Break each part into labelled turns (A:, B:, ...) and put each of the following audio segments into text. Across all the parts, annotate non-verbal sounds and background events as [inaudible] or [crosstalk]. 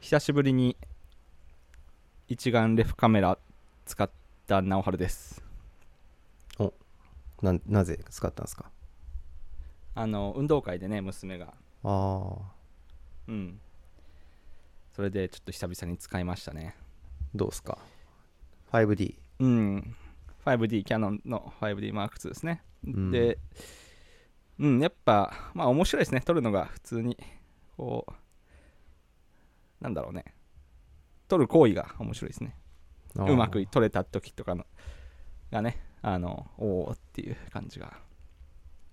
A: 久しぶりに一眼レフカメラ使った直春です。
B: ななぜ使ったんですか？
A: あの運動会でね娘が。
B: ああ
A: うん。それでちょっと久々に使いましたね。
B: どうですか？5D
A: うん。5D キャノンの 5DM2 ですね、
B: うん。
A: でうんやっぱまあ面白いですね。撮るのが普通にこうなんだろうね。撮る行為が面白いですね。うまく撮れた時とかのがねあのおおっていう感じが。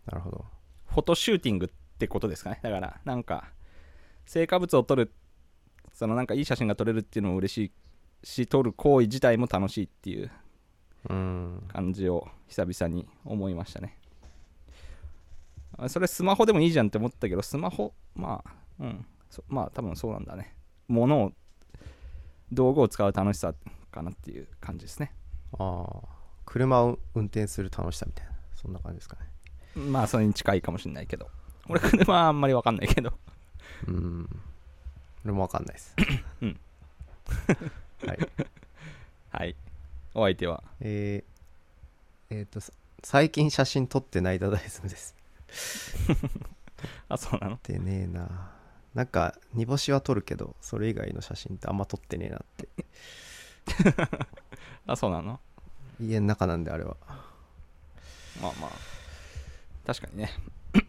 B: なるほど。
A: フォトシューティングってことですかね。だからなんか成果物を撮るそのなんかいい写真が撮れるっていうのも嬉しいし撮る行為自体も楽しいっていう
B: うん。
A: 感じを久々に思いましたね。あそれスマホでもいいじゃんって思ったけどスマホまあうん。そまあ多分そうなんだね物を道具を使う楽しさかなっていう感じですね。
B: ああ車を運転する楽しさみたいなそんな感じですかね。
A: まあそれに近いかもしれないけど。俺車はあんまり分かんないけど。
B: うん。俺もわかんないです。
A: うん。[laughs]
B: はい。
A: はい。お相手は？
B: えー、えーとさ最近写真撮ってないダダイズムです。[laughs]
A: あそうなの？
B: でねえななんか煮干しは撮るけどそれ以外の写真ってあんま撮ってねえなって。[laughs]
A: あそうなの？
B: 家の中なんであれは。
A: まあまあ。確かにね。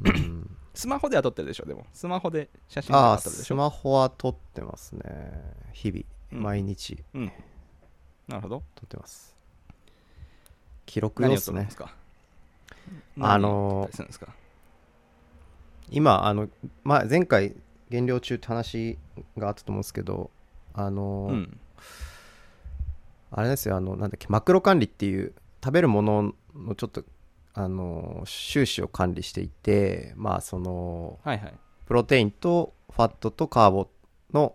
B: うん。[coughs]
A: スマホでは撮ってるでしょでも。スマホで写真と
B: ああ
A: か撮るでしょ？
B: スマホは撮ってますね。日々、
A: うん。
B: 毎日。
A: うん。なるほど。
B: 撮ってます。記録用
A: ですか？
B: あのー今あの、まあ、前回減量中って話があったと思うんですけどあのー
A: うん。
B: あれですよあのなんだっけマクロ管理っていう食べるもののちょっとあの収支を管理していてまあその
A: はいはい。
B: プロテインとファットとカーボの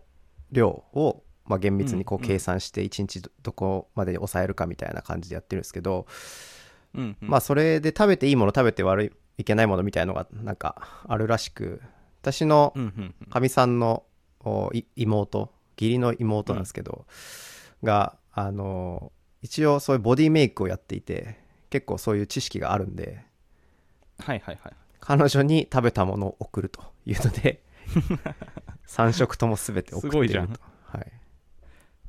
B: 量を、まあ、厳密にこ
A: う
B: 計算して1日どどこまでに抑えるかみたいな感じでやってるんですけど、
A: うんうん。
B: まあそれで食べていいもの食べて悪いいけないものみたいのがなんかあるらしく私の
A: うんうんうん。
B: かみさんの妹義理の妹なんですけど、があの一応そういうボディメイクをやっていて結構そういう知識があるんで
A: はいはいはい。
B: 彼女に食べたものを送るというので [laughs] 3食とも全て送っている
A: すごいじゃん。
B: と、はい、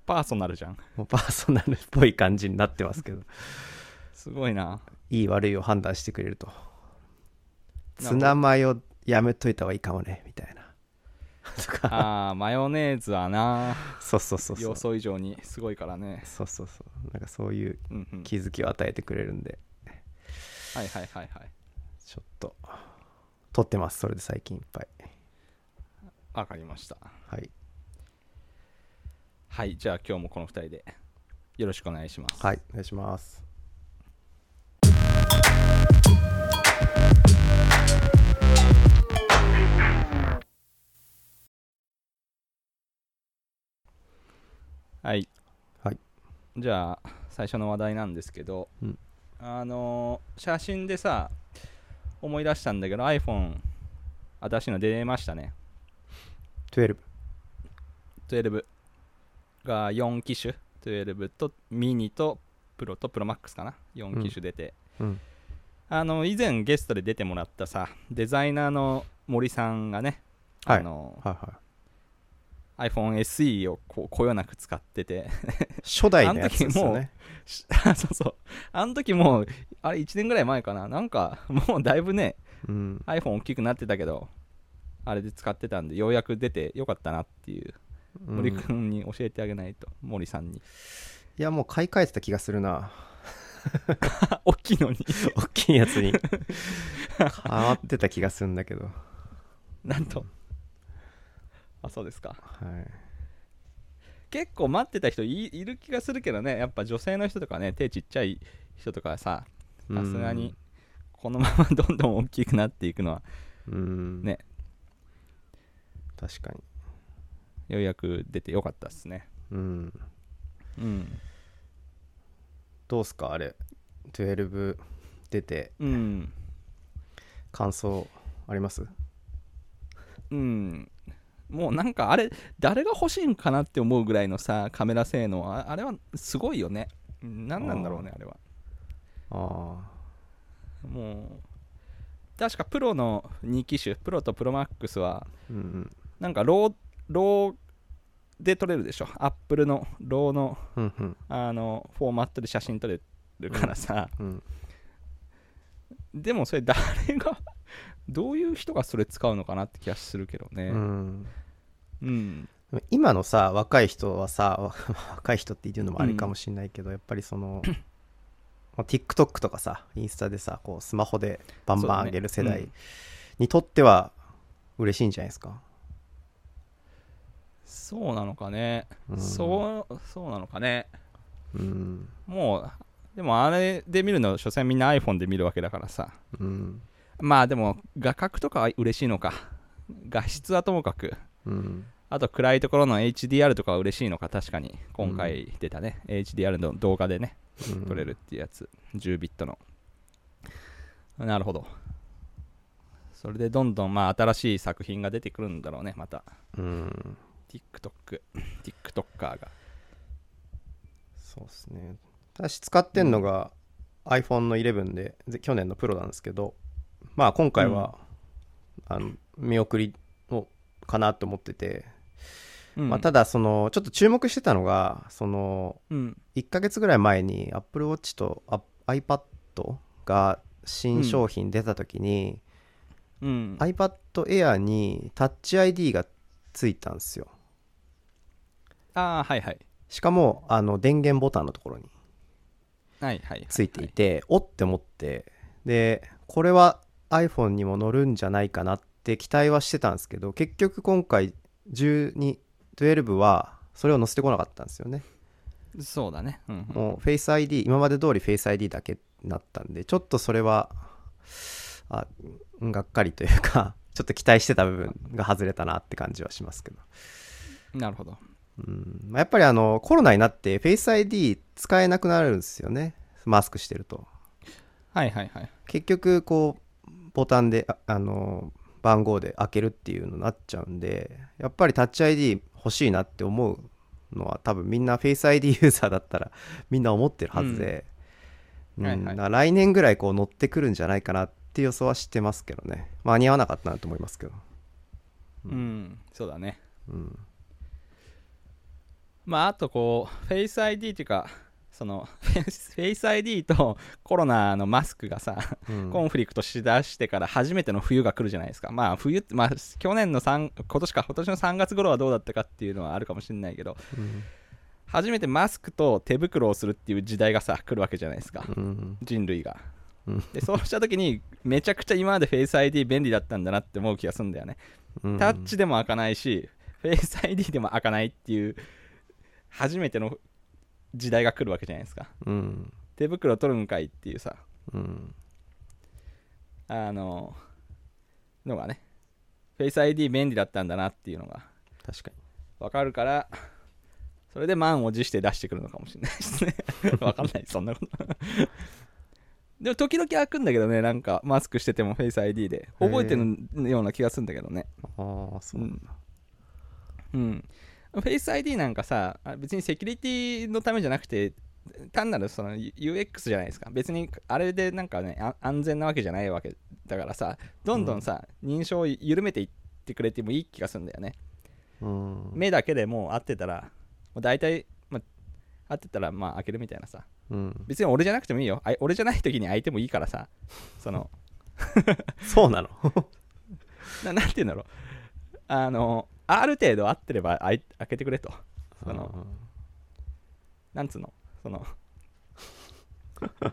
A: パーソナルじゃん。
B: もうパーソナルっぽい感じになってますけど。[laughs]
A: すごいな。い
B: い悪いを判断してくれると。ツナマヨやめといた方がいいかもねみたいな。とか。
A: あーマヨネーズはな。
B: そうそうそうそう。
A: 予想以上にすごいからね。
B: そうそうそう。なんかそういう
A: うんうん。
B: 気づきを与えてくれるんで。
A: はいはいはいはい。
B: ちょっと。撮ってますそれで最近いっぱい。
A: わかりました。
B: はい。
A: はいじゃあ今日もこの2人でよろしくお願いします。
B: はいお願いします
A: はい、
B: はい。
A: じゃあ最初の話題なんですけど、
B: うん。
A: あのー写真でさ思い出したんだけど iPhone 新しいの出ましたね。
B: 12
A: 12が4機種。12とミニとプロとプロマックスかな。4機種出て、
B: うん。
A: あの以前ゲストで出てもらったさデザイナーの森さんがね、
B: はい。
A: あの
B: はいはい
A: iPhone SE をこうこよなく使ってて。
B: 初代のやつですよね。
A: しそうそうあの時もう [laughs] あれ1年ぐらい前かな。なんかもうだいぶね
B: うん、
A: iPhone 大きくなってたけどあれで使ってたんでようやく出てよかったなっていう
B: うん。
A: 森くんに教えてあげないと、森さんに。
B: いやもう買い替えてた気がするな。[laughs]
A: 大きいのに。[laughs]
B: 大きいやつに。変わってた気がするんだけど。
A: なんとあそうですか。
B: はい。
A: 結構待ってた人いいる気がするけどね。やっぱ女性の人とかね手ちっちゃい人とかささすがにこのままどんどん大きくなっていくのは
B: うん。
A: ね。
B: 確かに。
A: ようやく出てよかったっすね。
B: うん。
A: うん。
B: どうすか？あれ。12出て。
A: うん。
B: 感想あります？
A: うんもうなんかあれ誰が欲しいんかなって思うぐらいのさカメラ性能ああれはすごいよね。何なんだろうねあれは。
B: あ
A: もう確かプロの2機種プロと Pro Maxは
B: あうんうん。
A: なんか RAW RAWで撮れるでしょ。 Appleの RAWの
B: うんうん。
A: あのフォーマットで写真撮れるからさ、
B: うん。
A: でもそれ誰がどういう人がそれ使うのかなって気がするけどね。
B: うん
A: うん、
B: 今のさ若い人はさわ [laughs] 若い人って言うのもあれかもしれないけど、やっぱりそのまあ TikTok とかさインスタでさこうスマホでバンバン上げる世代
A: うん。
B: にとっては嬉しいんじゃないですか、
A: そうなのかね、
B: うん。
A: そうそうなのかね。
B: うん。
A: もうでもあれで見るの所詮みんな iPhone で見るわけだからさ。
B: うん。
A: まあでも画角とかは嬉しいのか。画質はともかく
B: うん。
A: あと暗いところの HDR とかは嬉しいのか確かに。今回出たね、HDR の動画でね
B: うん。
A: 撮れるっていうやつ、10ビットの。なるほど。それでどんどんまあ新しい作品が出てくるんだろうねまた。
B: うん。
A: TikTok TikToker が。
B: そうですね。私使ってんのが iPhone の11でぜ去年のプロなんですけどまあ今回は、あの見送りをかなと思ってて、
A: うん。
B: まあ、ただそのちょっと注目してたのがその
A: うん。
B: 1ヶ月ぐらい前に Apple Watch とあ iPad が新商品出た時に、
A: うん。
B: iPad Air に Touch ID がついたんですよ。
A: ああはいはい。
B: しかもあの電源ボタンのところに。
A: はいはいはい。
B: ついていて、おって思って。でこれは iPhone にも乗るんじゃないかなって期待はしてたんですけど結局今回12 12はそれを載せてこなかったんですよね。
A: そうだね。うんうん。
B: もう Face ID 今まで通り Face ID だけになったんでちょっとそれはあがっかりというか [laughs] ちょっと期待してた部分が外れたなって感じはしますけど、
A: なるほど。
B: うん。まあ、やっぱりあのコロナになって Face ID 使えなくなるんですよね。マスクしてると。
A: はいはいはい。
B: 結局こうボタンでああの番号で開けるっていうのになっちゃうんでやっぱりタッチ ID 欲しいなって思うのは多分みんな Face [laughs] ID ユーザーだったらみんな思ってるはずで、うん。
A: はいはい。
B: だから来年ぐらいこう乗ってくるんじゃないかなって予想はしてますけどね。間に合わなかったなと思いますけど、
A: うん、そうだね。
B: うん、
A: まああとこうフェイス ID っていうかそのフェイス ID とコロナのマスクがさ、
B: うん。
A: コンフリクトしだしてから初めての冬が来るじゃないですか。まあ冬ってまあ去年の3今年か今年の3月頃はどうだったかっていうのはあるかもしれないけど
B: うん。
A: 初めてマスクと手袋をするっていう時代がさ来るわけじゃないですか。
B: うん。
A: 人類が。
B: うん。
A: でそうした時にめちゃくちゃ今までフェイス ID 便利だったんだなって思う気がするんだよね。
B: うん。
A: タッチでも開かないし、フェイス ID でも開かないっていう、初めての時代が来るわけじゃないですか。
B: うん
A: 手袋取るんかいっていうさ、
B: うん
A: あの、のがね、フェイス ID 便利だったんだなっていうのが
B: 確かに
A: わかるから、それで満を持して出してくるのかもしれないですね。[laughs] わかんない、そんなこと。でも時々開くんだけどね、なんかマスクしててもフェイス ID で。覚えてるような気がするんだけどね。
B: ああそうなんだ
A: うん、フェイス ID なんかさあ別にセキュリティのためじゃなくて単なるその UX じゃないですか。別にあれでなんかねあ安全なわけじゃないわけだからさどんどんさ、認証を緩めていってくれてもいい気がするんだよね。
B: うん。
A: 目だけでもう合ってたらもう大体、まあ、合ってたらまあ開けるみたいなさ。
B: うん。
A: 別に俺じゃなくてもいいよ。あい俺じゃない時に開いてもいいからさ。その [laughs]
B: そうなの？[laughs]
A: ななんて言うんだろう。あのある程度合ってれば開けてくれと。そのなんつうの？その [laughs]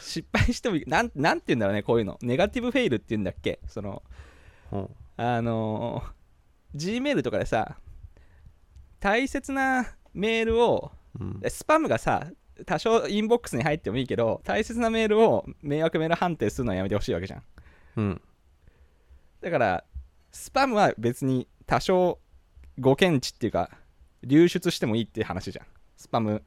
A: 失敗してもいい。なんなんて言うんだろうねこういうの。ネガティブフェイルって言うんだっけ？その
B: うん。
A: あのー Gmail とかでさ大切なメールを
B: うん。
A: えスパムがさ多少インボックスに入ってもいいけど大切なメールを迷惑メール判定するのはやめてほしいわけじゃん。
B: うん。
A: だからスパムは別に多少誤検知っていうか流出してもいいっていう話じゃん。スパム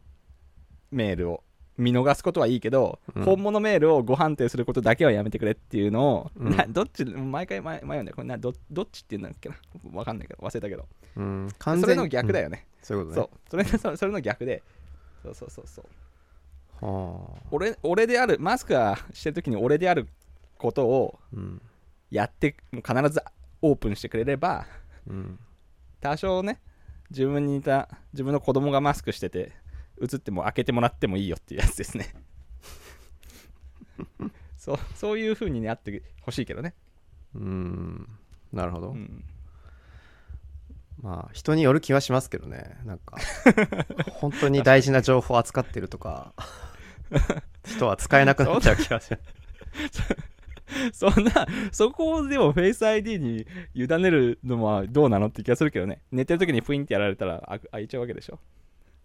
A: メールを見逃すことはいいけど、
B: うん。
A: 本物メールをご判定することだけはやめてくれっていうのを、
B: うん。
A: などっち毎回迷迷うんだよ。これなどどっちって言うんだっけな。わかんないけど忘れたけど。
B: うん。完
A: それの逆だよ
B: ね、そういうことね。
A: そう。それそそれの逆で。そうそうそうそう。
B: はあ。
A: 俺俺であるマスクがしてる時に俺であることを
B: うん。
A: やってもう必ずオープンしてくれれば
B: うん
A: 多少ね自分にいた自分の子供がマスクしてて映っても開けてもらってもいいよっていうやつですね。[laughs] そうそういう風になってほしいけどね、
B: うん。なるほど、
A: うん、
B: まあ人による気はしますけどね。なんか [laughs] 本当に大事な情報を扱ってるとか [laughs] 人は使えなくなっちゃう気がします [laughs]
A: そんなそこをでもフェイス ID に委ねるのはどうなのって気がするけどね。寝てる時にプインってやられたらあ開いちゃうわけでしょ。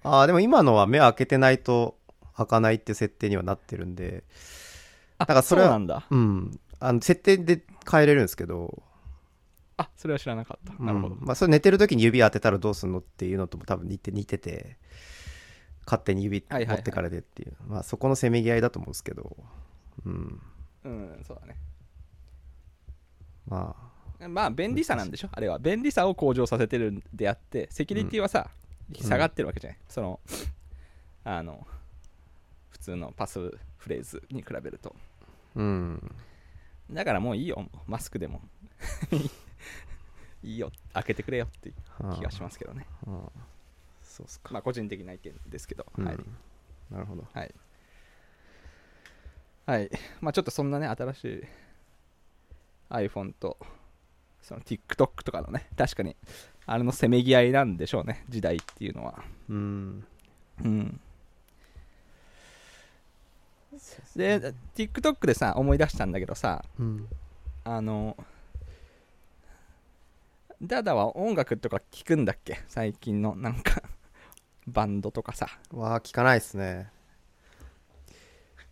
B: ああでも今のは目開けてないと開かないって設定にはなってるんで。
A: あ
B: だからそれは
A: うなんだ。
B: うん。あの設定で変えれるんですけど。
A: あそれは知らなかった。なるほど、
B: うんまあ、それ寝てる時に指当てたらどうするのっていうのとも多分似て似てて勝手に指
A: はいはいはい。
B: 持ってからでっていう、まあそこのせめぎ合いだと思うんですけど。うん
A: うんそうだね。
B: まあ。
A: まあ便利さなんでしょ？あれは。便利さを向上させてるんであってセキュリティはさ、下がってるわけじゃない、そのあの普通のパスフレーズに比べると。
B: うん。
A: だからもういいよ。マスクでも。[laughs] いいよ。開けてくれよっていう気がしますけどね。
B: ああ。そうっすか、
A: まあ個人的な意見ですけど、
B: うん。
A: はい
B: なるほど。
A: はいはい。[laughs] まあちょっとそんなね新しい iPhone とその TikTok とかのね確かにあれのせめぎ合いなんでしょうね時代っていうのは。
B: うん。
A: うん。で TikTok でさ思い出したんだけどさ
B: うん。
A: あのダダは音楽とか聞くんだっけ？最近のなんか [laughs] バンドとかさ。
B: わあ聞かないっすね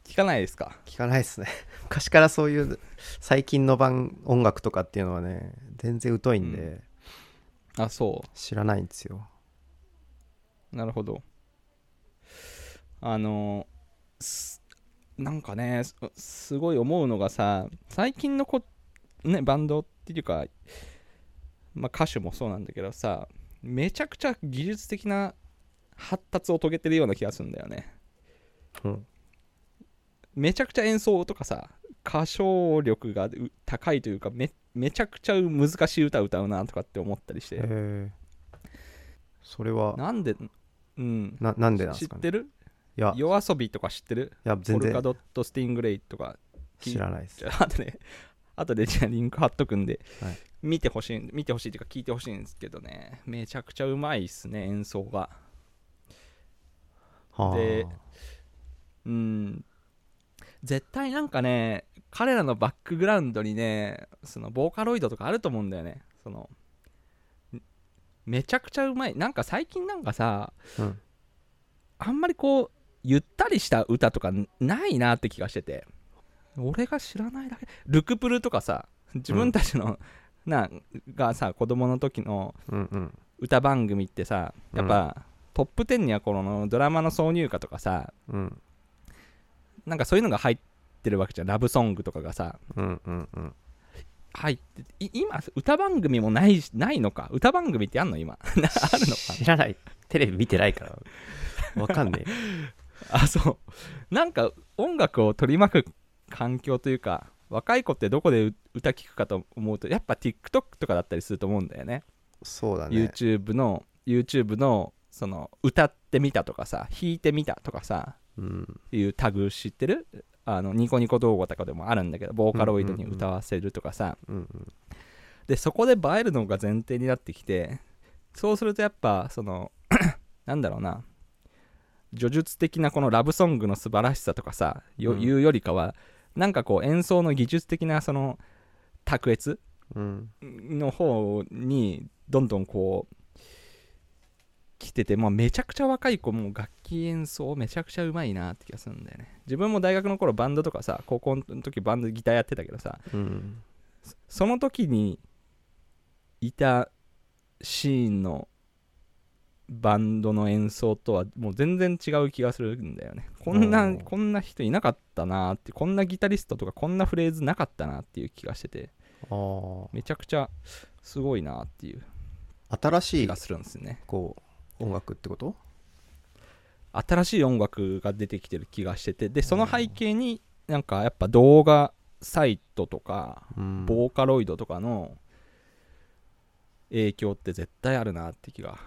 A: 聞かないですか？
B: 聞かないっすね。[laughs] 昔からそういう最近の版音楽とかっていうのはね全然疎いんで、
A: あそ
B: 知らないんですよ。
A: うなるほど。あのすなんかねすすごい思うのがさ最近のこ、ね、バンドっていうか、まあ、歌手もそうなんだけどさめちゃくちゃ技術的な発達を遂げてるような気がするんだよね。
B: うん
A: めちゃくちゃ演奏とかさ歌唱力がう高いというかめめちゃくちゃ難しい歌歌うなとかって思ったりして、
B: それは
A: なんでうん。
B: ななんでなんですかね？
A: 知ってる？
B: いや。い
A: 夜遊びとか知ってる？
B: や全然。
A: ポルカドットスティングレイとか
B: 知らないです。
A: ああとねあとでじゃあリンク貼っとくんで、
B: はい。
A: 見てほしい見てほしいっていうか聞いてほしいんですけどね。めちゃくちゃうまいっすね演奏が。
B: はあ。
A: でうん絶対なんかね彼らのバックグラウンドにねそのボーカロイドとかあると思うんだよね。そのんめちゃくちゃうまい。なんか最近なんかさ
B: うん。
A: あんまりこうゆったりした歌とかないなって気がしてて。俺が知らないだけ。ルクプルとかさ自分たちの、ながさ子供の時の
B: うんうん。
A: 歌番組ってさやっぱ、トップ10にはこのドラマの挿入歌とかさ
B: うん
A: なんかそういうのが入ってるわけじゃん。ラブソングとかがさ。
B: うんうんうん。
A: 入ってい今歌番組もないしないのか？歌番組ってあんの今？[laughs] あるのか？
B: 知らない。テレビ見てないから。わかんねえ。[laughs]
A: あそう。なんか音楽を取り巻く環境というか若い子ってどこでう歌聴くかと思うとやっぱ TikTok とかだったりすると思うんだよね。
B: そうだね。
A: YouTube の YouTube のその歌ってみたとかさ弾いてみたとかさ
B: うん
A: いうタグ知ってる？あのニコニコ動画とかでもあるんだけどボーカロイドに歌わせるとかさ、
B: うんうん
A: でそこで映えるのが前提になってきてそうするとやっぱその [coughs] なんだろうな。叙述的なこのラブソングの素晴らしさとかさよ、
B: うん。
A: いうよりかはなんかこう演奏の技術的なその卓越
B: うん。
A: の方にどんどんこう来てて、まあ、めちゃくちゃ若い子も楽器演奏めちゃくちゃうまいなって気がするんだよね。自分も大学の頃バンドとかさ高校の時バンドギターやってたけどさ
B: うん
A: その時にいたシーンのバンドの演奏とはもう全然違う気がするんだよね。こんなこんな人いなかったなーってこんなギタリストとかこんなフレーズなかったなっていう気がしててめちゃくちゃすごいなっていう
B: 新しい
A: 気がするんですよね。
B: こう音楽ってこと？
A: 新しい音楽が出てきてる気がしててでその背景になんかやっぱ動画サイトとか
B: うん。
A: ボーカロイドとかの影響って絶対あるなって気が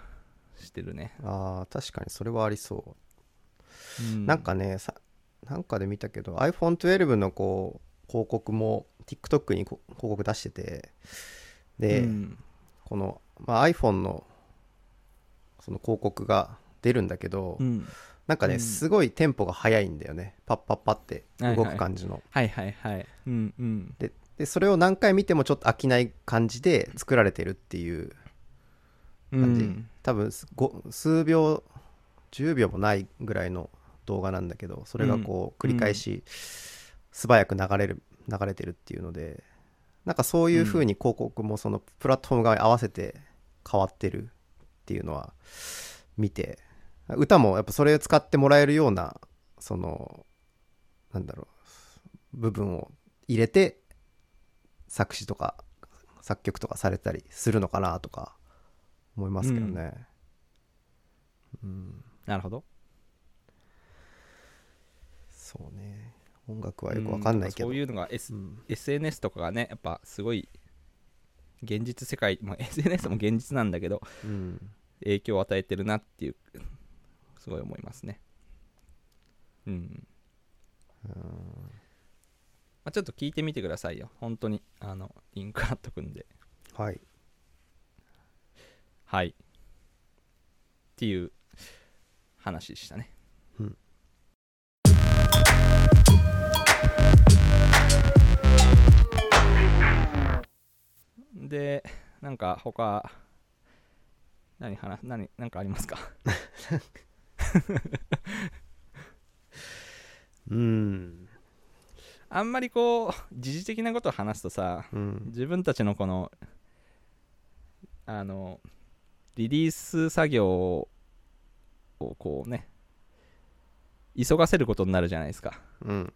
A: してるね、
B: あー確かにそれはありそう。
A: う
B: なんかねさなんかで見たけど iPhone12 のこう広告も TikTok にこ広告出しててで、
A: うん。
B: この、まあ、iPhone のその広告が出るんだけど、
A: うん。
B: なんかね、
A: うん。
B: すごいテンポが速いんだよね。パッパッパって動く感じの、
A: はいはいはい。うんうん。
B: ででそれを何回見てもちょっと飽きない感じで作られてるっていう感じ、
A: うん。
B: 多分数秒10秒もないぐらいの動画なんだけどそれがこう繰り返し素早く流れる流れてるっていうのでなんかそういう風に広告もそのプラットフォーム側に合わせて変わってるっていうのは見て歌もやっぱそれを使ってもらえるようなそのなんだろう部分を入れて作詞とか作曲とかされたりするのかなとか思いますけどね。うん、
A: なるほど。
B: そうね。音楽はよくわかんないけど、
A: うそういうのが、S
B: うん。
A: SNS とかがねやっぱすごい現実世界、まあ、SNS も現実なんだけど
B: うん
A: 影響を与えてるなっていうすごい思いますね。うん。まあ、ちょっと聞いてみてくださいよ。本当にあのリンク貼っとくんで。
B: はい。
A: はい。っていう話でしたね。
B: うん
A: でなんか他何話何何かありますか？
B: うん。
A: あんまりこう時事的なことを話すとさ
B: うん。
A: 自分たちのこのあのリリース作業をこうね急がせることになるじゃないですか。
B: うん。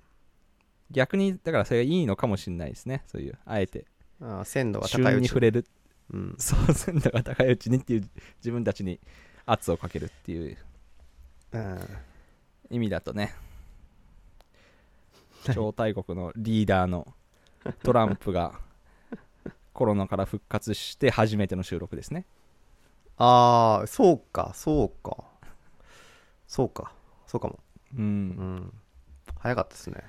A: 逆にだからそれがいいのかもしれないですねそういうあえて
B: あー鮮度が高い
A: 旬
B: うち
A: に。触れる。
B: うん。
A: そう鮮度が高いうちにっていう自分たちに圧をかけるっていう。
B: うん
A: 意味だとね。超大国のリーダーのトランプがコロナから復活して初めての収録ですね。
B: ああそうかそうか。そうかそうかも。
A: うん。
B: うん。早かったですね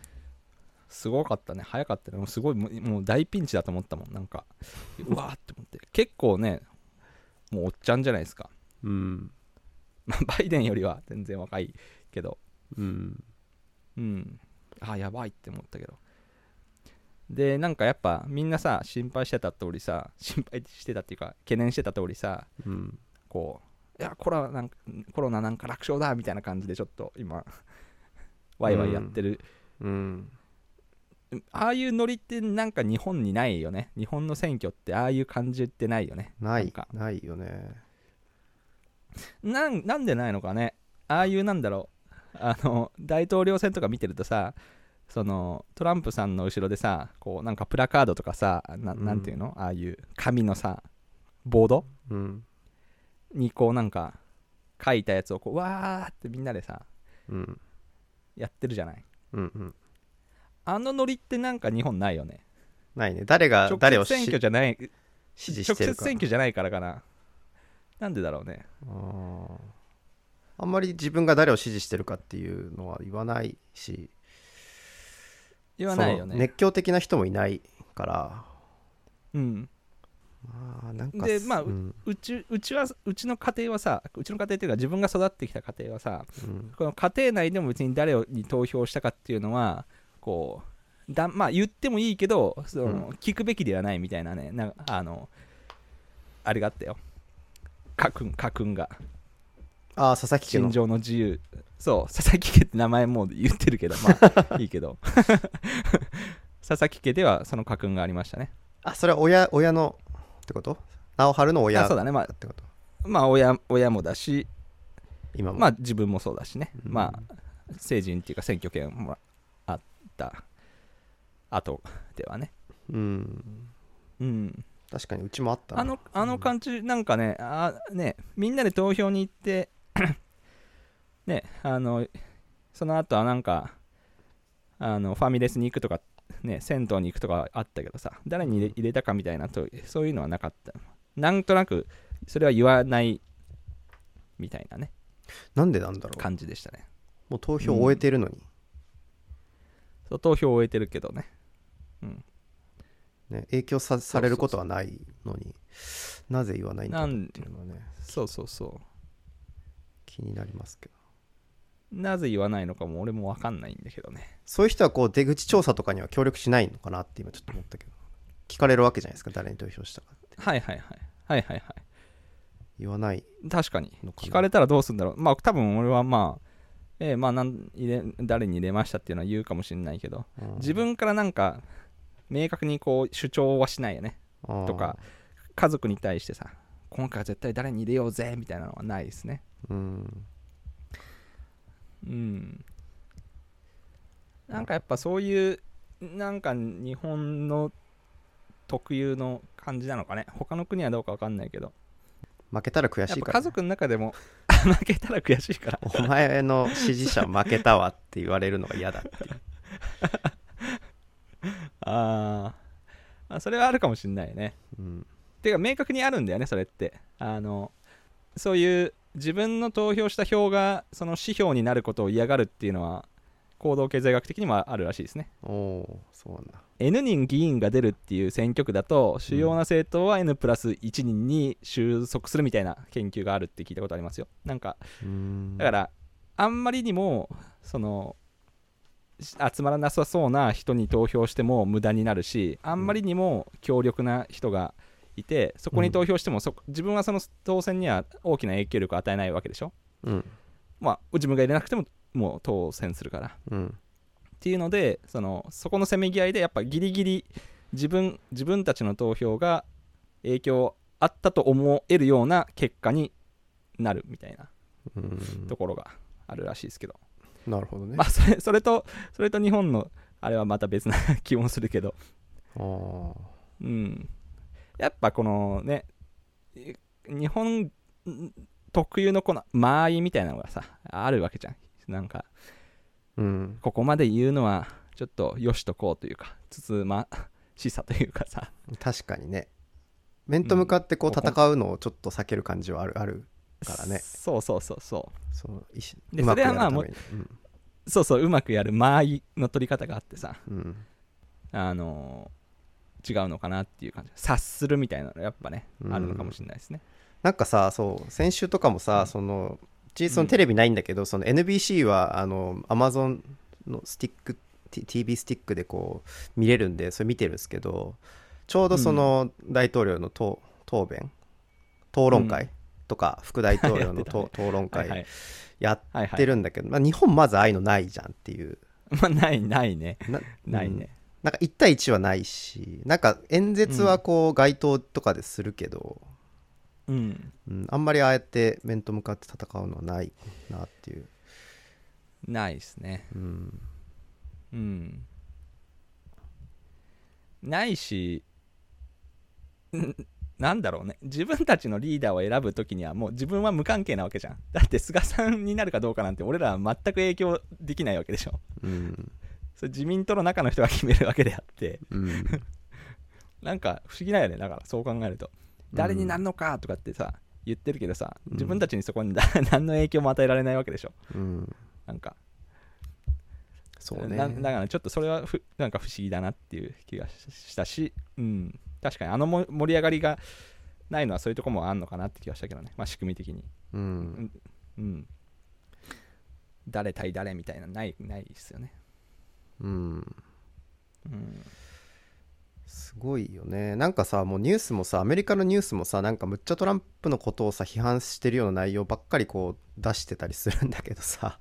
A: すごかったね。早かったね。もうすごいもう大ピンチだと思ったもん。なんかうわーって思って。結構ねもうおっちゃんじゃないですか、
B: うん。[laughs]
A: まあ、バイデンよりは全然若いけど。
B: うん。
A: うん。あやばいって思ったけど。でなんかやっぱみんなさ心配してた通りさ心配してたっていうか懸念してた通りさ
B: うん。
A: こういやコロナなんかコロナなんか楽勝だみたいな感じでちょっと今ワイワイやってる、
B: うん
A: ああいうノリってなんか日本にないよね。日本の選挙ってああいう感じってないよね。
B: ない
A: んか。
B: ないよね。
A: なんなんでないのかね。ああいうなんだろう。あの大統領選とか見てるとさそのトランプさんの後ろでさこうなんかプラカードとかさな
B: うん。
A: なんていうの、ああいう紙のさボード？
B: うん。
A: にこうなんか書いたやつをこうわーってみんなでさ
B: うん。
A: やってるじゃない？
B: うんうん
A: あのノリってなんか日本ないよね。
B: ないね。誰が
A: 直
B: 誰を
A: 選挙じゃない
B: 支持してるか。
A: 直接選挙じゃないからかな。なんでだろうね。
B: あんまり自分が誰を支持してるかっていうのは言わないし。
A: 言わないよね。
B: 熱狂的な人もいないから。
A: うん。
B: まあなんか
A: でまあ
B: うん。
A: うちうちはうちの家庭はさうちの家庭っていうか自分が育ってきた家庭はさ
B: うん。
A: この家庭内でも別に誰に投票したかっていうのはこうだまあ言ってもいいけどその、
B: うん。
A: 聞くべきではないみたいなねなあのあれがあったよ。家訓家訓が。
B: ああ佐々木家の。
A: 心情の自由。そう佐々木家って名前もう言ってるけどまあ [laughs] いいけど。[laughs] 佐々木家ではその家訓がありましたね。
B: あそれは親親のってこと？直春の親
A: あそうだね。まあ
B: ってこと？
A: まあ親親もだし
B: 今も。
A: まあ自分もそうだしね、
B: うん。
A: まあ成人っていうか選挙権もあった後ではね。
B: うん。
A: うん。
B: 確かにうちもあったな。
A: あのあの感じなんかねあねみんなで投票に行って [coughs] ねあのその後はなんかあのファミレスに行くとかね銭湯に行くとかあったけどさ誰に入れたかみたいなとそういうのはなかった。なんとなくそれは言わないみたいなね。
B: なんでなんだろう。
A: 感じでしたね。
B: もう投票終えてるのに、
A: そう投票を終えてるけどね。うん。
B: ね、影響さされることはないのになぜ言わないんだろうっていうのはね
A: そうそうそ
B: 気になりますけど。
A: うなぜ言わないのかも俺も分かんないんだけどね。
B: そういう人はこう出口調査とかには協力しないのかなって今ちょっと思ったけど。聞かれるわけじゃないですか誰に投票したかって。
A: はいはいはい。はいはいはい
B: 言わない
A: 確かに。聞かれたらどうするんだろう。まあ多分俺はまあええまあなん入れ誰に入れましたっていうのは言うかもしれないけど
B: うん。
A: 自分からなんか明確にこう主張はしないよね。とか家族に対してさ今回は絶対誰に入れようぜみたいなのはないですね。
B: うん。
A: うん。なんかやっぱそういうなんか日本の特有の感じなのかね。他の国はどうか分かんないけど
B: 負けたら悔
A: や
B: しいからね、
A: 家族の中でも [laughs] 負けたら悔しいから。
B: お前の支持者負けたわって言われるのが嫌だっていう。[laughs]
A: ああそれはあるかもしんないね。
B: うん。
A: てか明確にあるんだよねそれって。あのそういう自分の投票した票がその指標になることを嫌がるっていうのは行動経済学的にもあるらしいですね。
B: おおそうなんだ。
A: N 人議員が出るっていう選挙区だと主要な政党は N プラス1人に収束するみたいな研究があるって聞いたことありますよ。なんかだからあんまりにもそのし集まらなさそうな人に投票しても無駄になるしあんまりにも強力な人がいてそこに投票してもそ自分はその当選には大きな影響力を与えないわけでしょ。
B: うん。
A: まあ自分が入れなくてももう当選するから。
B: うん。
A: っていうのでそのそこのせめぎ合いでやっぱギリギリ自分自分たちの投票が影響あったと思えるような結果になるみたいな
B: うん。
A: ところがあるらしいですけど、
B: なるほどね、
A: まあそれそれとそれと日本のあれはまた別な気もするけど。うん。やっぱこのねえ日本特有のこの間合いみたいなのがさあるわけじゃんなんか
B: うん。
A: ここまで言うのはちょっとよしとこうというかつつましさというかさ。
B: 確かにね。面と向かってこう
A: うん
B: 戦うのをちょっと避ける感じはあるあるからね。
A: そうそうそうそ
B: そう意思
A: でそれはまあ
B: ために。
A: うそうそううまくやる間合いの取り方があってさ。
B: うん。うん
A: あのー違うのかなっていう感じ。察するみたいなのやっぱね
B: うん。
A: あるのかもしれないですね。
B: なんかさそう先週とかもさ、
A: うん。
B: そのうちそのテレビないんだけど、その NBC はあの Amazon のスティック T- TV スティックでこう見れるんでそれ見てるんですけどちょうどその大統領の答答弁討論会とか副大統領の [laughs] 討討論会やってるんだけど、まあ、日本まずああいうのないじゃんっていう。[laughs]
A: まあないないね。
B: な
A: いね。
B: なんか1対1はないしなんか演説はこう街頭とかでするけど、
A: うん。
B: うん、あんまりああやって面と向かって戦うのはないなっていう、
A: ないですね。
B: うん、
A: うん。ないしんなんだろうね。自分たちのリーダーを選ぶときにはもう自分は無関係なわけじゃん。だって菅さんになるかどうかなんて俺らは全く影響できないわけでしょ。
B: うん。[laughs]
A: それ自民党の中の人が決めるわけであって。
B: うん。[laughs]
A: なんか不思議だよね。だからそう考えると誰になるのかとかってさ言ってるけどさ
B: うん。
A: 自分たちにそこにだ [laughs] 何の影響も与えられないわけでしょ。
B: うん。
A: なんか。
B: そうね。
A: なだからちょっとそれはふなんか不思議だなっていう気がししたし、うん、確かにあのも盛り上がりがないのはそういうとこもあんのかなって気がしたけどね、まあ、仕組み的に、
B: うん。
A: うん、誰対誰みたいなないないですよね、
B: うん。
A: うん、
B: すごいよね。なんかさもうニュースもさアメリカのニュースもさなんかむっちゃトランプのことをさ批判してるような内容ばっかりこう出してたりするんだけどさ。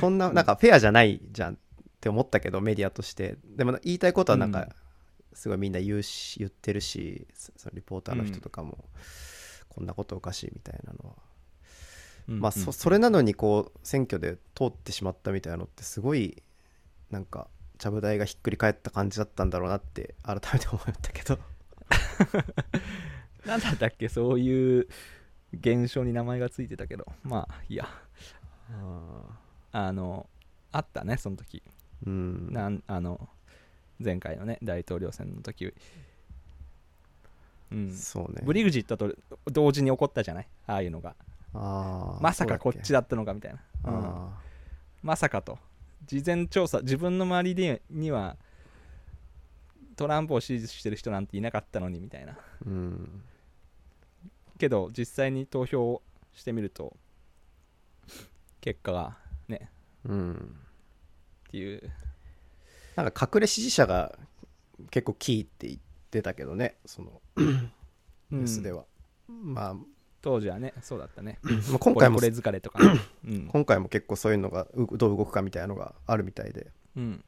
B: そんななんかフェアじゃないじゃんって思ったけどメディアとして。でも言いたいことはなん
A: うん。
B: かすごいみんな言うし言ってるしそそのリポーターの人とかもこんなことおかしいみたいなのは。まあそそれなのにこう選挙で通ってしまったみたいなのってすごいなんかちゃぶ台がひっくり返った感じだったんだろうなって改めて思ったけど
A: なんだったっけそういう現象に名前がついてたけどまあいいやあのあったねその時
B: うん
A: なんあの前回のね大統領選の時うん
B: そうね
A: ブリグジットと同時に起こったじゃないああいうのが
B: あ
A: まさかこっち
B: だ
A: ったのかみたいな、うんまさかと事前調査自分の周りでにはトランプを支持してる人なんていなかったのにみたいな。
B: ーうん。
A: けど実際に投票してみると結果がね。
B: うん。
A: っていう。
B: なんか隠れ支持者が結構キーって言ってたけどねそのニュースでは、まあ
A: 当時はねそうだったね。
B: まあ今回も
A: これ疲れとかね、うん。[coughs]
B: 今回も結構そういうのがうどう動くかみたいなのがあるみたいで、
A: うん。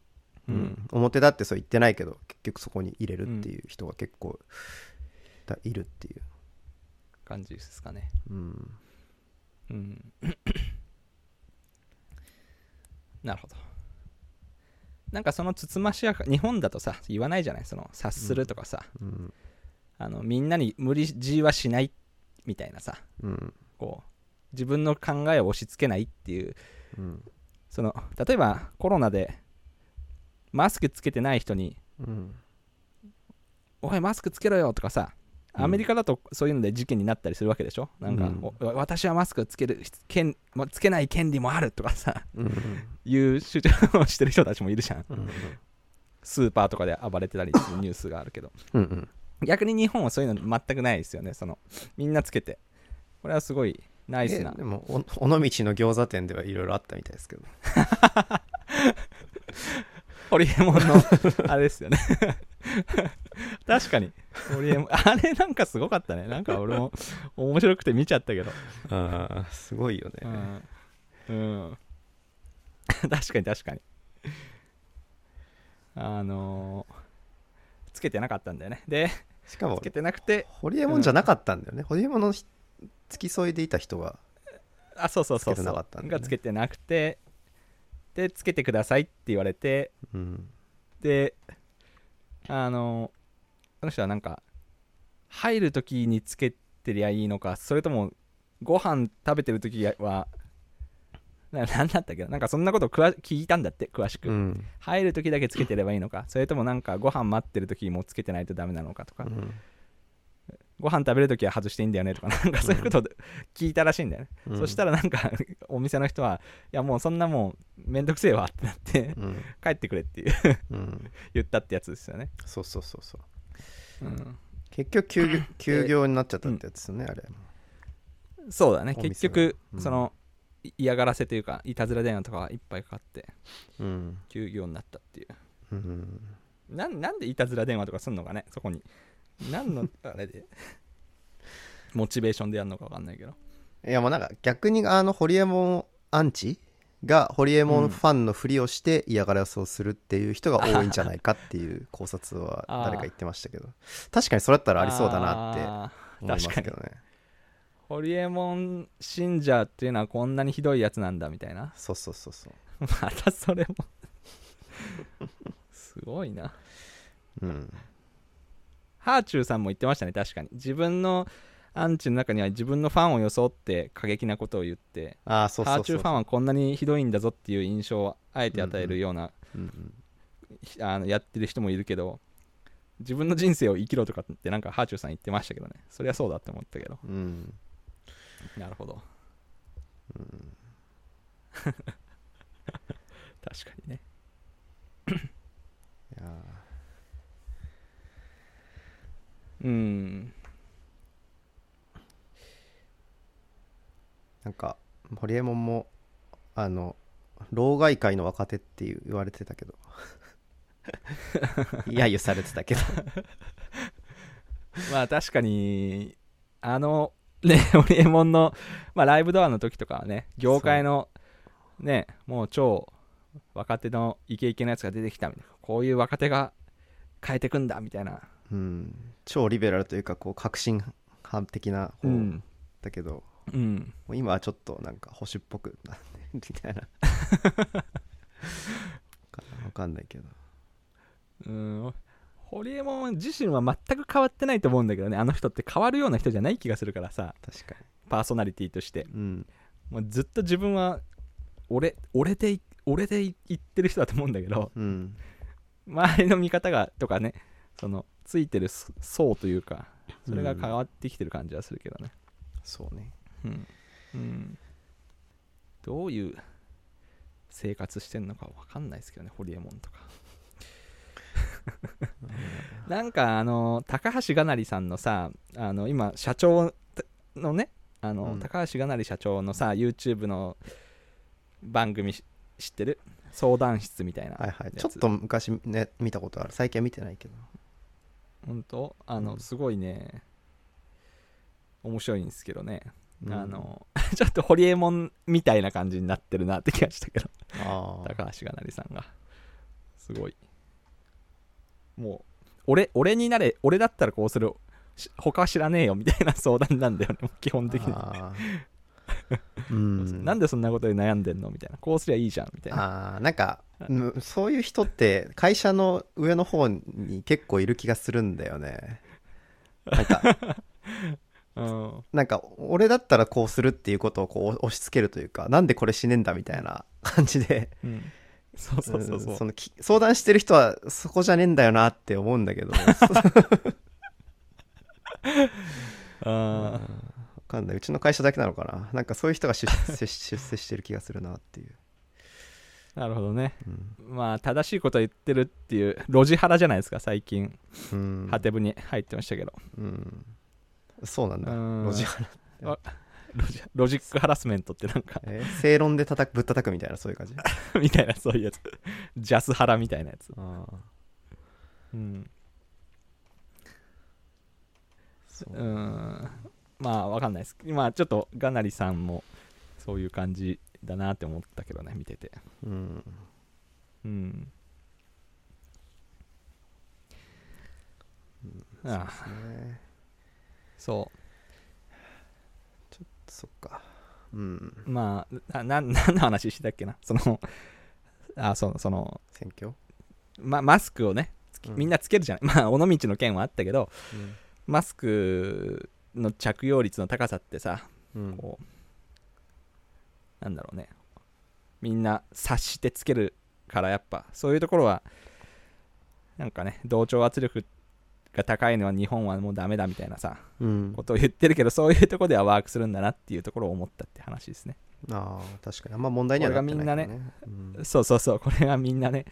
A: う
B: うん。ん表だってそう言ってないけど結局そこに入れるっていう人が結構だいるっていう、
A: 感じですかね。
B: うん、
A: うん。[coughs] なるほど。なんかそのつつましやか日本だとさ言わないじゃない？その察するとかさ、
B: うん。
A: あのみんなに無理強いはしないみたいなさ
B: うん。
A: こう自分の考えを押し付けないっていう
B: うん。
A: その例えばコロナでマスクつけてない人に
B: うん「
A: おいマスクつけろよ」とかさ
B: うん。
A: アメリカだとそういうので事件になったりするわけでしょ？なんか、
B: うん。
A: お私はマスクつける権まつけない権利もあるとかさ
B: うん。
A: いう主張をしてる人たちもいるじゃん。
B: うん。
A: スーパーとかで暴れてたりするニュースがあるけど。
B: うんうん [laughs]
A: 逆に日本はそういうの全くないですよね。そのみんなつけて。これはすごいナイスな。
B: えでもお尾道の餃子店ではいろいろあったみたいですけど。
A: ホリエモンの [laughs] あれですよね。[laughs] 確かに。ホリエモンあれなんかすごかったね。なんか俺も面白くて見ちゃったけど。
B: ああすごいよね、
A: うん、うん、確かに確かに。あのーつけてなかったんだよね。で
B: しかも
A: つけてなくて
B: ホリエモンじゃなかったんだよね、ホリエモンのひ付き添いでいた人が
A: あそうそうそうそう。
B: ね。
A: がつけてなくてでつけてくださいって言われて
B: うん。
A: であのあの人はなんか入る時につけてりゃいいのかそれともご飯食べてる時はな [laughs] なんだったっけな？なんかそんなこと聞いたんだって詳しく、
B: うん。
A: 入る時だけつけてればいいのか？それともなんかご飯待ってる時もつけてないとダメなのかとか、
B: うん。
A: ご飯食べる時は外していいんだよねとか？なんかそういうことで聞いたらしいんだよね、
B: うん。
A: そしたらなんかお店の人はいやもうそんなもんめんどくせえわってなって
B: うん。
A: 帰ってくれっていう
B: うん。
A: 言ったってやつですよね、
B: そうそうそうそう。
A: うん、
B: 結局休業休業になっちゃったってやつですよね、あれ。
A: そうだね。結局、
B: うん。
A: そのい嫌がらせというかいたずら電話とかがいっぱいかかって
B: うん、
A: 休業になったっていう。
B: うん、
A: なんなんでいたずら電話とかすんのかねそこに。何のあれで。[laughs] モチベーションでやるのか分かんないけど。
B: いやもうなんか逆にあのホリエモンアンチがホリエモンファンのふりをして嫌がらせをするっていう人が多いんじゃないかっていう考察は誰か言ってましたけど。確かにそれだったらありそうだなって思いますけどね
A: ホリエモン信者っていうのはこんなにひどいやつなんだみたいな。
B: そうそうそうそう。[laughs]
A: またそれも。すごいな。
B: うん
A: ハーチューさんも言ってましたね確かに。自分のアンチの中には自分のファンを装って過激なことを言って
B: ああそうそうそう
A: ハーチューファンはこんなにひどいんだぞっていう印象をあえて与えるような、
B: うんうん
A: あのやってる人もいるけど自分の人生を生きろとかってなんかハーチューさん言ってましたけどね。そりゃそうだって思ったけど。
B: うん
A: なるほど、[laughs] 確かにね。
B: いや
A: うん。
B: ーなんかホリエモンもあの老害界の若手って言われてたけど。[laughs] 揶揄されてたけど。[laughs]
A: まあ確かにあの [laughs] ねホリエモンの、まあ、ライブドアの時とかはね業界のねもう超若手のイケイケなやつが出てきたみたいなこういう若手が変えてくんだみたいな。
B: うん。超リベラルというかこう革新派的な方
A: うん。
B: だけど、
A: うん。
B: もう今はちょっとなんか保守っぽくなってみたいな。[laughs] わかんないけど。
A: うんホリエモン自身は全く変わってないと思うんだけどね。あの人って変わるような人じゃない気がするからさ。
B: 確か
A: パーソナリティとして。
B: にうん。
A: もうずっと自分は俺俺でい俺でい言ってる人だと思うんだけど。
B: うん。
A: 周りの見方がとかね。そのついてる層層というかそれが変わってきてる感じはするけどね。
B: そうね。
A: うん、うん、どういう生活してんのか分かんないですけどね。ホリエモンとか [laughs] なんかあの高橋がなりさんのさあの今社長のねあの、
B: うん。
A: 高橋がなり社長のさ YouTube の番組し知ってる？相談室みたいな
B: はいはい。ちょっと昔ね見たことある。最近は見てないけど。
A: 本当？あの、
B: うん。
A: すごいね。面白いんですけどね、
B: うん。
A: あの [laughs] ちょっとホリエモンみたいな感じになってるなって気がしたけど。
B: ああ
A: 高橋がなりさんが。すごいもう俺俺になれ俺だったらこうする。し他は知らねえよみたいな相談なんだよね基本的に、
B: うん。
A: なんでそんなことで悩んでんのみたいなこうすりゃいいじゃんみたいな
B: あーなんかうんそういう人って会社の上の方に結構いる気がするんだよねなんか
A: うん
B: なんか俺だったらこうするっていうことをこう押し付けるというかなんでこれしねえんだみたいな感じで
A: うんそうそうそうそう、
B: んそのき相談してる人はそこじゃねえんだよなって思うんだけど。[laughs]
A: あ
B: わかんない。うちの会社だけなのかな。なんかそういう人が出 [laughs] 世出世してる気がするなっていう、
A: ーなるほどね。
B: うん。
A: まあ正しいこと言ってるっていうロジハラじゃないですか最近。
B: うん。
A: ハテブに入ってましたけど、
B: うん、そうなんだ。
A: うん。
B: ロジハラ
A: ロジロジックハラスメントってなんか。
B: えー正論で叩くぶったたくみたいなそういう感じ？[laughs]
A: みたいなそういうやつ。ジャスハラみたいなやつ。
B: ああ
A: うん。
B: そう。
A: うん。まあわかんないです。まあちょっとガナリさんもそういう感じだなって思ったけどね見てて。
B: うん。
A: うん。ああ。
B: ね
A: そ
B: そっか。うん。
A: うまあ [laughs] 何の話してたっけな？そのあそうその
B: 選挙、
A: ま、マスクをねみんなつけるじゃない、[laughs] まあ尾道の件はあったけど
B: うん。
A: マスクの着用率の高さってさ
B: うん。
A: こうなんだろうね。みんな察してつけるからやっぱそういうところはなんかね同調圧力が高いのは日本はもうダメだみたいなさ
B: うん。
A: ことを言ってるけどそういうところではワークするんだなっていうところを思ったって話ですね。
B: ああ確かに。あんま問題にはなってないから
A: これ
B: ね。うん。
A: そうそうそう。これがみんなね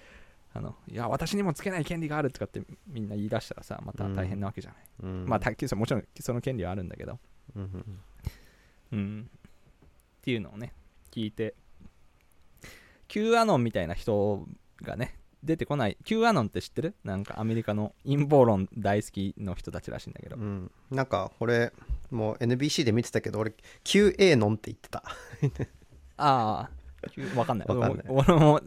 A: あのいや私にもつけない権利があるとかってみんな言い出したらさまた大変なわけじゃない、
B: うん。
A: まあたもちろんその権利はあるんだけど。
B: うんうん
A: うん。っていうのをね聞いて Q アノンみたいな人がね出てこない。Q アノンって知ってる？なんかアメリカの陰謀論大好きの人たちらしいんだけど、
B: うん。なんかこれもう NBC で見てたけど俺 QA ノンって言ってた。[laughs]
A: ああ。わかんない。
B: わかんない。
A: 俺も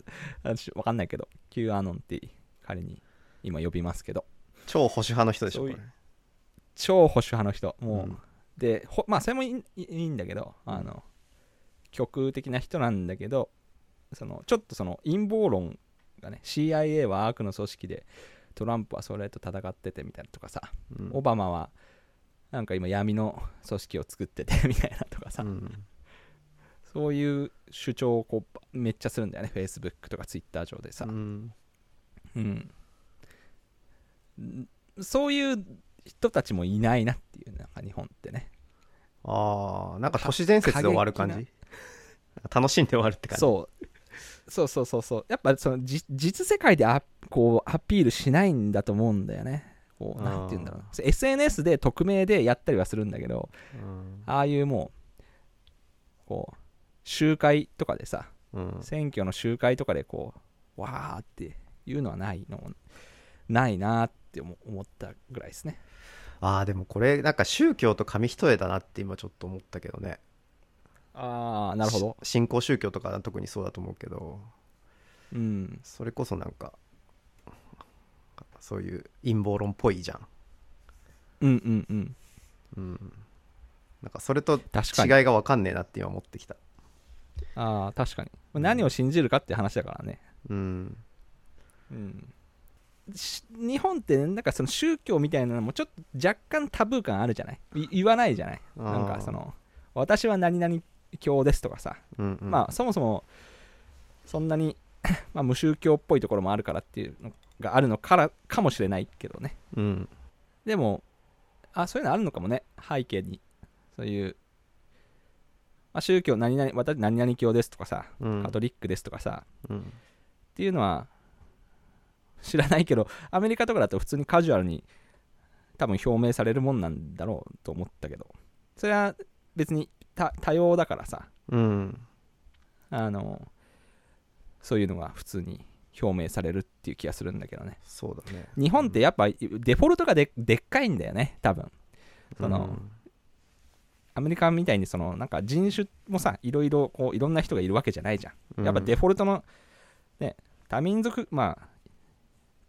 A: 私わかんないけど Q アノンって仮に今呼びますけど。
B: 超保守派の人でしょこれ。
A: 超保守派の人。もう、
B: うん。
A: でほまあそれもいいいいんだけどあの極右的な人なんだけどそのちょっとその陰謀論がね CIA は悪の組織でトランプはそれと戦っててみたいなとかさ、
B: うん。
A: オバマはなんか今闇の組織を作ってて [laughs] みたいなとかさ、
B: うん。
A: そういう主張をこうめっちゃするんだよね Facebook とか Twitter 上でさ、
B: うん。
A: うん。んそういう人たちもいないなっていうなんか日本ってね。
B: ああなんか都市伝説で終わる感
A: 過
B: じ楽しんで終わるって感じ？
A: そうそうそうそうそう。やっぱそのじ実世界でアこうアピールしないんだと思うんだよね。こうなんて言うんだろうな。SNS で匿名でやったりはするんだけど
B: うん。
A: ああいうもうこう集会とかでさ
B: うん。
A: 選挙の集会とかでこうわーっていうのはないのないなって思思ったぐらいですね。
B: ああでもこれなんか宗教と紙一重だなって今ちょっと思ったけどね
A: ああなるほど。
B: し新興宗教とか特にそうだと思うけど。
A: うん。
B: それこそなんかそういう陰謀論っぽいじゃん。
A: うんうんうん。
B: うん。なんかそれと違いが分かんねえなって今思ってきた。
A: ああ確かに。何を信じるかって話だからね。
B: うん。
A: うん。し日本ってなんかその宗教みたいなのもちょっと若干タブー感あるじゃない？い言わないじゃない？なんかその私は何々教ですとかさ、
B: うんうん。
A: まあそもそもそんなに [laughs] まあ無宗教っぽいところもあるからっていうのがあるのからかもしれないけどね。
B: うん。
A: でもあそういうのあるのかもね。背景に。そういう、まあ、宗教何々私何々教ですとかさ
B: うん。
A: カトリックですとかさ、
B: うん。
A: っていうのは知らないけどアメリカとかだと普通にカジュアルに多分表明されるもんなんだろうと思ったけど。それは別に多多様だからさ。
B: うん。
A: あのそういうのが普通に表明されるっていう気がするんだけどね。
B: そうだね。
A: 日本ってやっぱデフォルトがででっかいんだよね多分。そのアメリカみたいにそのなんか人種もさいろいろこういろんな人がいるわけじゃないじゃん。やっぱデ
B: フ
A: フォルトの、ね、多民族、まあ、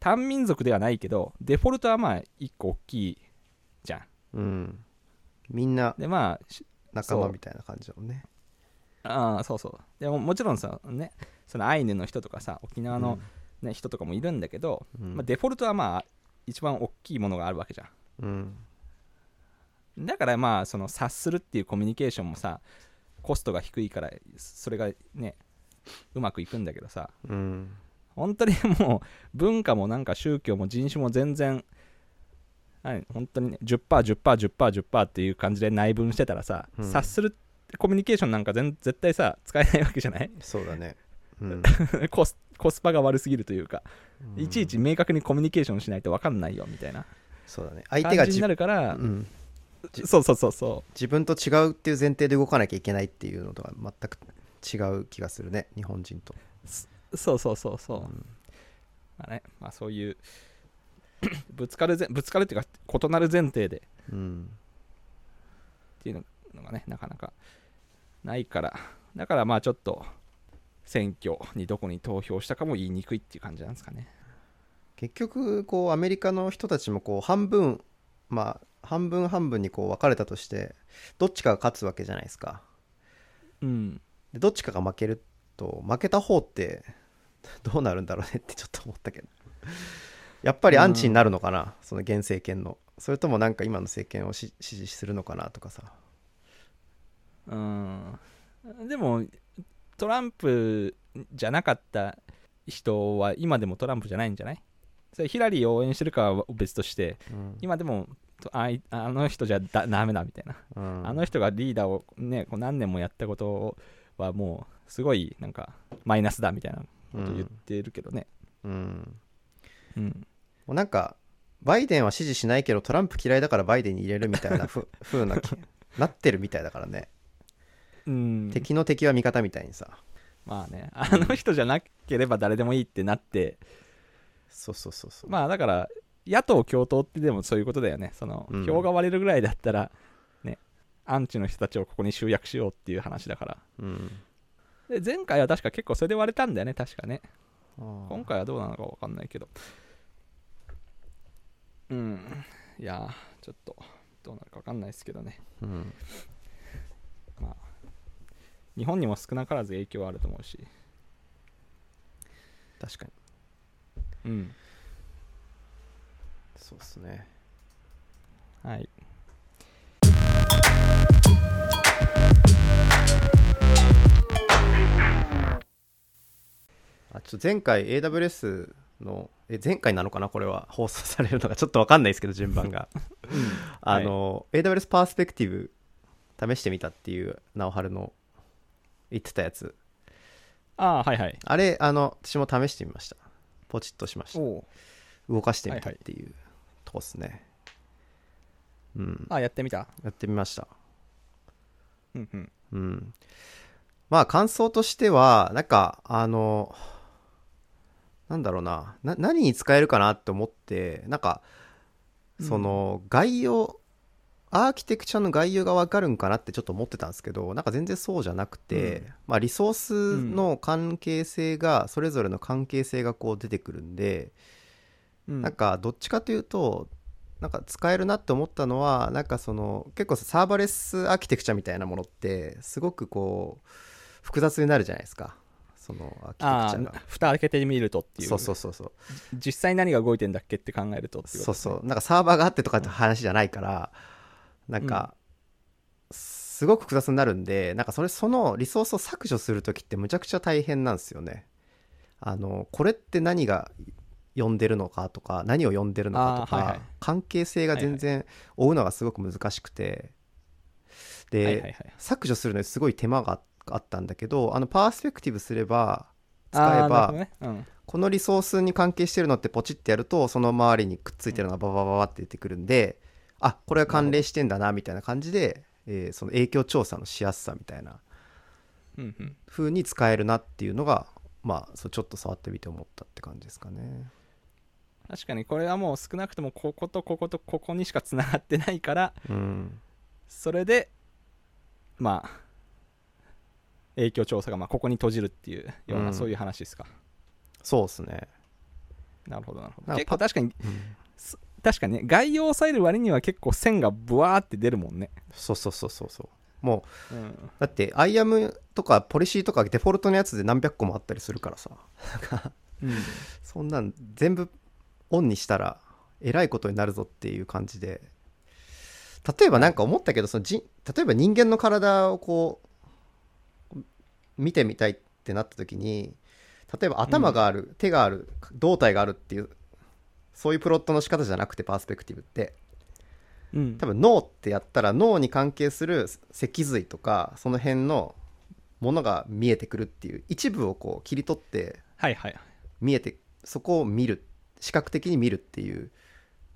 A: 単民族ではないけど、デフォルトはまあ、一個大きいじゃん。
B: うん。みんな
A: で、まあ、し
B: 仲間みたいな感じだもんね。
A: ああ、そうそう。でも、もちろんさ、ね、そのアイヌの人とかさ、沖縄の、ね人とかもいるんだけど、
B: うん。
A: まあ、デフォルトはまあ、一番大きいものがあるわけじゃん。
B: うん。
A: だからまあ、その察するっていうコミュニケーションもさ、コストが低いから、それがね、うまくいくんだけどさ、
B: うん。
A: 本当にもう文化もなんか宗教も人種も全然はい本当にね 10%10%10%10% っていう感じで内分してたらさ、
B: うん。
A: 察するコミュニケーションなんか全絶対さ使えないわけじゃない？
B: そうだね。うん。[laughs]
A: コスコスパが悪すぎるというか、
B: うん。
A: いちいち明確にコミュニケーションしないと分かんないよみたいな
B: そうだね。相手が
A: になるから、
B: うん。
A: そうそうそうそ
B: 自分と違うっていう前提で動かなきゃいけないっていうのとは全く違う気がするね日本人と、
A: うそうそうそうそう、
B: うん。
A: まあねまあ、そういう [coughs] ぶつかるぜぶつかるっていうか異なる前提で。
B: うん
A: っていうのがねなかなかないから。だからまあちょっと選挙にどこに投票したかも言いにくいっていう感じなんですかね。
B: 結局こうアメリカの人たちもこう半分まあ半分半分にこう分かれたとしてどっちかが勝つわけじゃないですか。
A: うん。
B: でどっちかが負けると負けた方ってどうなるんだろうねってちょっと思ったけどやっぱりアンチになるのかな、その現政権の。それともなんか今の政権をし支持するのかなとかさ。
A: うん。でもトランプじゃなかった人は今でもトランプじゃないんじゃない？それヒラリーを応援してるかは別として
B: うん。
A: 今でもとあいあの人じゃだダメだみたいな。
B: うん。
A: あの人がリーダーをねこう何年もやったことはもうすごいなんかマイナスだみたいなこと言ってるけどね。
B: うん。
A: うん
B: もうなんかバイデンは支持しないけどトランプ嫌いだからバイデンに入れるみたいな [laughs] ふ風なきなってるみたいだからね、
A: うん。
B: 敵の敵は味方みたいにさ。
A: まあね。あの人じゃなければ誰でもいいってなって。
B: そうそうそうそう、
A: まあだから野党共闘ってでもそういうことだよね。その、
B: うん。
A: 票が割れるぐらいだったらねアンチの人たちをここに集約しようっていう話だから。
B: うん、
A: で前回は確か結構それで割れたんだよね確かね。
B: 今
A: 今回はどうなのか分かんないけどうん。いやーちょっとどうなるか分かんないですけどね。
B: うん、
A: まあ日本にも少なからず影響はあると思うし。
B: 確かに。
A: うん。
B: そうっすね。
A: はい。
B: あちょっと前回 AWS のえ前回なのかなこれは。放送されるのがちょっと分かんないですけど順番が。[laughs] あの、AWS パースペクティブ試してみたっていう直春の言ってたやつ。
A: ああはいはい。
B: あれあの私も試してみました。ポチッとしました。
A: お
B: 動かしてみたっていうとこっすね、うん。
A: あやってみた？
B: やってみました。
A: うんうん。
B: うん。まあ感想としてはなんかあのなんだろうな。な何に使えるかなって思ってなんかその概要、アーキテクチャの概要が分かるんかなってちょっと思ってたんですけどなんか全然そうじゃなくて、
A: うん。
B: まあ、リソースの関係性が、それぞれの関係性がこう出てくるんで、
A: うん。
B: なんかどっちかというとなんか使えるなって思ったのはなんかその結構サーバレスアーキテクチャみたいなものってすごくこう複雑になるじゃないですかそのアーキテクチ
A: あ
B: ャが
A: あ蓋開けてみるとっていう。
B: そうそうそうそう。
A: 実際何が動いてんだっけって考えると
B: そうそう。なんかサーバーがあってとかって話じゃないからなんか、すごく複雑になるんでなんかそれそのリソースを削除する時ってむちゃくちゃ大変なんですよね。あのこれって何が呼んでるのかとか何を呼んでるのかとか、
A: はいはい。
B: 関係性が全然追うのがすごく難しくて、で、
A: はいはいはい。
B: 削除するのにすごい手間があったんだけどあのパースペクティブすれば使えば、
A: ねうん
B: このリソースに関係してるのってポチってやるとその周りにくっついてるのがババババって出てくるんで、あこれは関連してんだなみたいな感じで、えーその影響調査のしやすさみたいな風に使えるなっていうのがまあそうちょっと触ってみて思ったって感じですかね。
A: 確かにこれはもう少なくともこことこことここにしかつながってないから
B: うん、
A: それでまあ影響調査がまあここに閉じるっていうような、
B: うん。
A: そういう話ですか？
B: そうですね。
A: なるほどなるほど。
B: なんか
A: 結構確かに
B: うん。
A: 確かにね概要を押さえる割には結構線がブワーって出るもんね、
B: そうそうそうそうそう。もう
A: うん、
B: だって IAM とかポリシーとかデフォルトのやつで何百個もあったりするからさ。
A: うん。[laughs]
B: そんなん全部オンにしたらえらいことになるぞっていう感じで。例えばなんか思ったけどそのじ例えば人間の体をこう見てみたいってなった時に例えば頭がある、手がある胴体があるっていうそういうプロットの仕方じゃなくてパースペクティブって。
A: うん。
B: 多分脳ってやったら脳に関係する脊髄とかその辺のものが見えてくるっていう一部をこう切り取って
A: はいはい。
B: 見えてそこを見る視覚的に見るっていう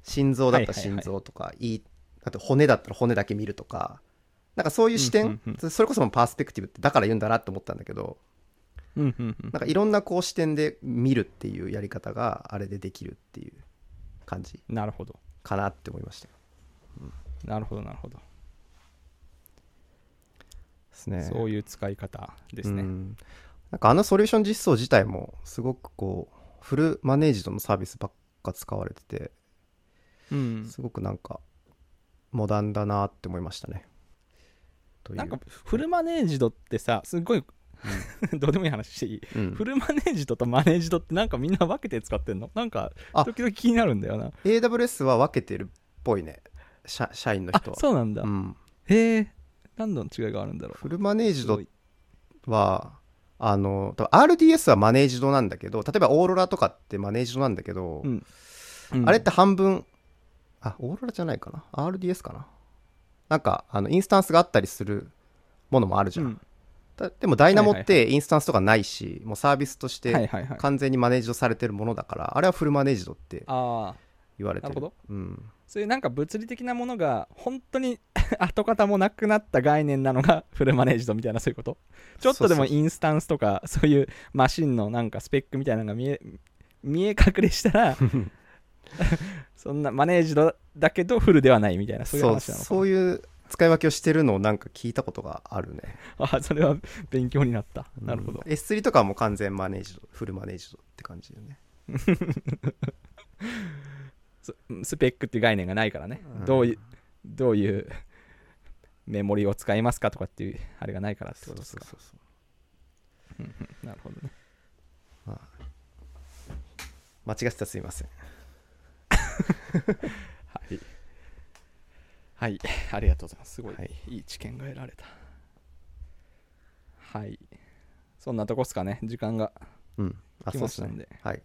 B: 心臓だったら心臓とか、いいあと骨だったら骨だけ見るとかなんかそういう視点、
A: うんうん
B: それこそもパースペクティブってだから言うんだなって思ったんだけど
A: うんうんうん。
B: なんかいろんなこう視点で見るっていうやり方があれでできるっていう感じ
A: なるほど。
B: かなって思いました。
A: なるほどなるほど、
B: ですね。
A: そういう使い方ですね、
B: うん。なんかあのソリューション実装自体もすごくこうフルマネージドのサービスばっか使われてて
A: うん。
B: すごくなんかモダンだなって思いましたね。という。
A: なんかフルマネージドってさすごい、[laughs] どうでもいい話していい、
B: うん。
A: フルマネージドとマネージドってなんかみんな分けて使ってんの？なんか
B: あ。
A: 時々気になるんだよな。
B: AWS は分けてるっぽいね。社社員の
A: あ
B: 人は。
A: そうなんだ、
B: うん。
A: へえ。何の違いがあるんだろう。
B: フルマネージドはあの RDS はマネージドなんだけど例えばオーロラとかってマネージドなんだけど、
A: うん。うん。
B: あれって半分あオーロラじゃないかな？RDS かな？なんかあのインスタンスがあったりするものもあるじゃん、
A: うん。
B: だでもダイナモっ
A: はい
B: てインスタンスとかないし、もうサービスとして
A: はいはいはい。
B: 完全にマネージドされてるものだから、あれはフルマネージドって言われてる。
A: なるほど。
B: うん、
A: そういうなんか物理的なものが本当に [laughs] 跡形もなくなった概念なのが [laughs] フルマネージドみたいなそういうこと？ちょっとでもインスタンスとかそういうマシンのなんかスペックみたいなのが見え見え隠れしたら [laughs] [laughs] そんなマネージドだけどフルではないみたいなそういう話なのか
B: そういう使い分けをしてるのをなんか聞いたことがあるね。[laughs]
A: あそれは勉強になった。なるほど。
B: うん S3 とかはもう完全マネージドフルマネージドって感じだよね。[laughs]
A: ススペックっていう概念がないからね、
B: うん。
A: どういうどういうメモリを使いますかとかっていうあれがないからってことですか。
B: そうそうそう
A: なるほどね。
B: 間違ってたらすいません
A: はい。はい、ありがとうございます。すごい、
B: はい
A: い、い知見が得られた。はい。そんなとこっすかね、時間が
B: うんあ
A: 来ましたんで。
B: はい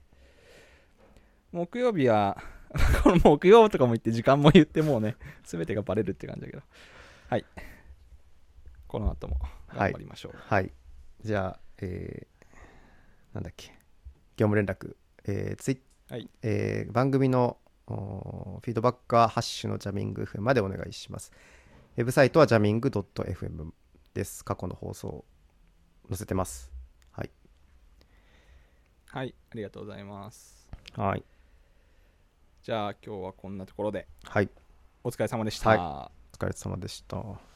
A: 木曜日は、[laughs] この木曜とかも言って時間も言ってもうね、すべてがバレるって感じだけど。はい。この後も頑張りましょう。
B: はいじゃあえーなんだっけ業務連絡えーツイ
A: はい。
B: えー番組のフィードバックはハッシュのジャミング FM までお願いします。ウェブサイトはジャミング .fm です。過去の放送載せてます。はい。
A: はい、ありがとうございます。
B: はい。
A: じゃあ今日はこんなところで
B: はい。
A: お疲れ様でした。
B: はお疲れ様でした。